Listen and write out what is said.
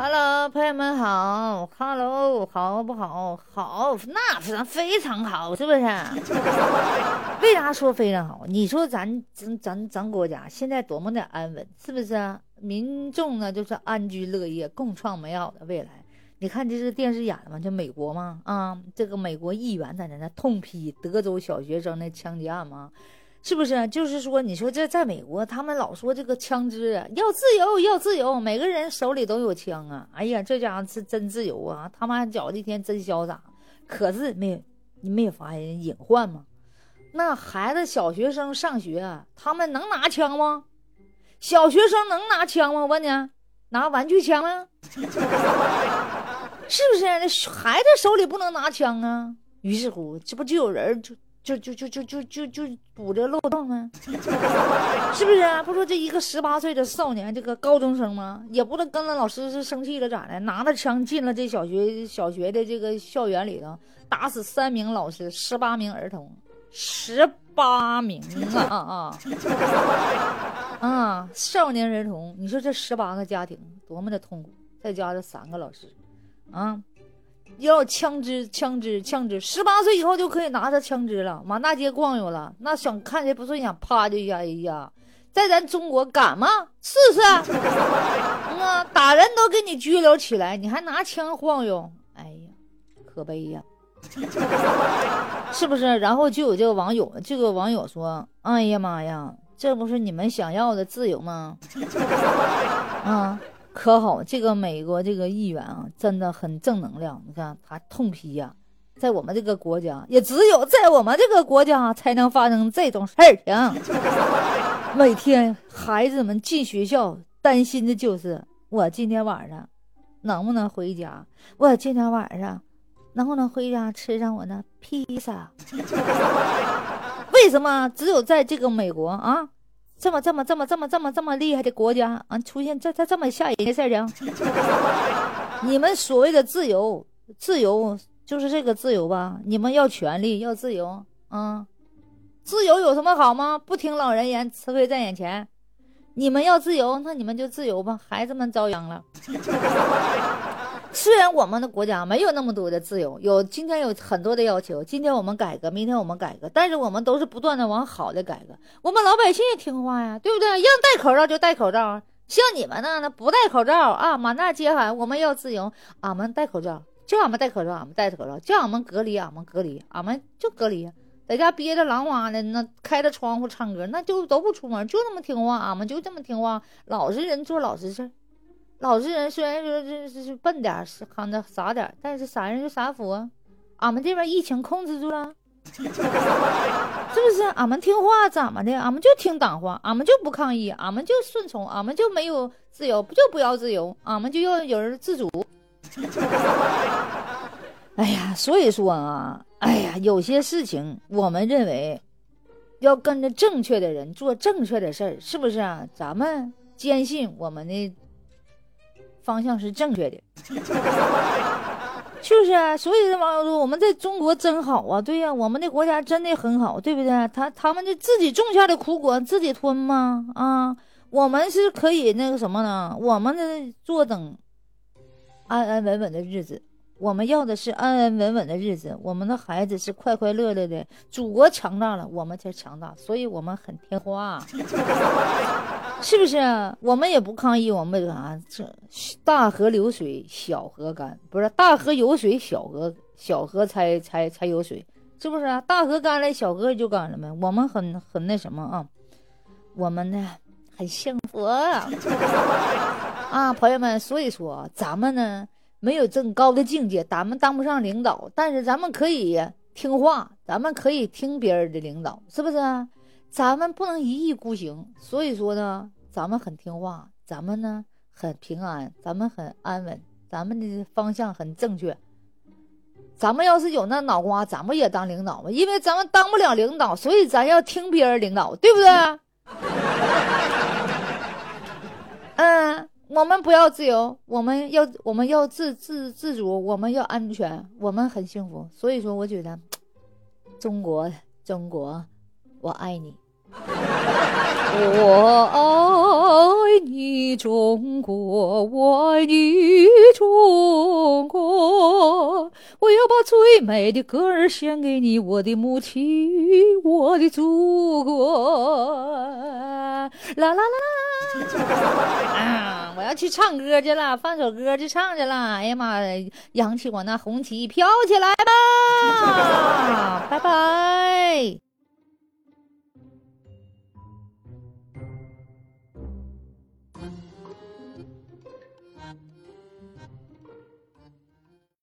Hello，朋友们好，Hello，好不好？好，那咱非常好，是不是？为啥说非常好？你说咱咱咱咱国家现在多么的安稳，是不是？民众呢就是安居乐业，共创美好的未来。你看这是电视演的吗？就美国吗？啊，这个美国议员在那那痛批德州小学生的枪击案吗？是不是？就是说，你说这在美国，他们老说这个枪支啊，要自由，要自由，每个人手里都有枪啊！哎呀，这家伙是真自由啊！他妈觉得一天真潇洒。可是没，你没有发现隐患吗？那孩子小学生上学，他们能拿枪吗？小学生能拿枪吗？我问你，拿玩具枪吗？是不是？那孩子手里不能拿枪啊！于是乎，这不就有人就。就就就就就就就补这漏洞吗？是不是啊？不说这一个十八岁的少年，这个高中生吗？也不能跟了老师是生气了咋的？拿着枪进了这小学小学的这个校园里头，打死三名老师，十八名儿童，十八名啊 啊啊！少年儿童，你说这十八个家庭多么的痛苦，再加上三个老师，啊！要枪支，枪支，枪支！十八岁以后就可以拿着枪支了，满大街逛悠了。那想看谁不顺眼，啪就一下一下。在咱中国敢吗？试试。嗯啊，打人都给你拘留起来，你还拿枪晃悠？哎呀，可悲呀！是不是？然后就有这个网友，这个网友说：“哎呀妈呀，这不是你们想要的自由吗？”啊。可好，这个美国这个议员啊，真的很正能量。你看他痛批呀，在我们这个国家，也只有在我们这个国家才能发生这种事儿情。每天孩子们进学校，担心的就是我今天晚上能不能回家，我今天晚上能不能回家吃上我那披萨？为什么只有在这个美国啊？这么这么这么这么这么这么厉害的国家啊，出现这这这么吓人的事儿情？你们所谓的自由，自由就是这个自由吧？你们要权利，要自由啊？自由有什么好吗？不听老人言，吃亏在眼前。你们要自由，那你们就自由吧，孩子们遭殃了。虽然我们的国家没有那么多的自由，有今天有很多的要求，今天我们改革，明天我们改革，但是我们都是不断的往好的改革。我们老百姓也听话呀，对不对？让戴口罩就戴口罩，像你们那，那不戴口罩啊，满大街喊我们要自由，俺们戴口罩，叫俺们戴口罩，俺们戴口罩，叫俺们隔离，俺们隔离，俺们就隔离，在家憋着狼哇的，那开着窗户唱歌，那就都不出门，就那么听话，俺们就这么听话，老实人做老实事儿。老实人虽然说这这是笨点，是看着傻点，但是傻人就傻福。俺们这边疫情控制住了，是不是？俺们听话怎么的？俺们就听党话，俺们就不抗议，俺们就顺从，俺们就没有自由，不就不要自由？俺们就要有人自主。哎呀，所以说啊，哎呀，有些事情我们认为要跟着正确的人做正确的事儿，是不是啊？咱们坚信我们的。方向是正确的，是不是啊？所以这网友说我们在中国真好啊，对呀，我们的国家真的很好，对不对？他他们就自己种下的苦果自己吞吗？啊，我们是可以那个什么呢？我们的坐等安安稳稳的日子。我们要的是安安稳稳的日子，我们的孩子是快快乐乐的。祖国强大了，我们才强大，所以我们很听话，是不是？我们也不抗议，我们啥？这大河流水，小河干，不是大河有水，小河小河才才才有水，是不是？大河干了，小河就干了呗。我们很很那什么啊？我们呢很幸福啊，啊，朋友们，所以说咱们呢。没有这么高的境界，咱们当不上领导，但是咱们可以听话，咱们可以听别人的领导，是不是？咱们不能一意孤行，所以说呢，咱们很听话，咱们呢很平安，咱们很安稳，咱们的方向很正确。咱们要是有那脑瓜，咱们也当领导吧，因为咱们当不了领导，所以咱要听别人领导，对不对？嗯。我们不要自由，我们要我们要自自自主，我们要安全，我们很幸福。所以说，我觉得 中国中国，我爱你，我爱你中国，我爱你中国。我要把最美的歌儿献给你，我的母亲，我的祖国。啦啦啦，我要去唱歌儿去了，放首歌儿去唱去了。哎呀妈呀，扬起我那红旗飘起来吧。拜拜。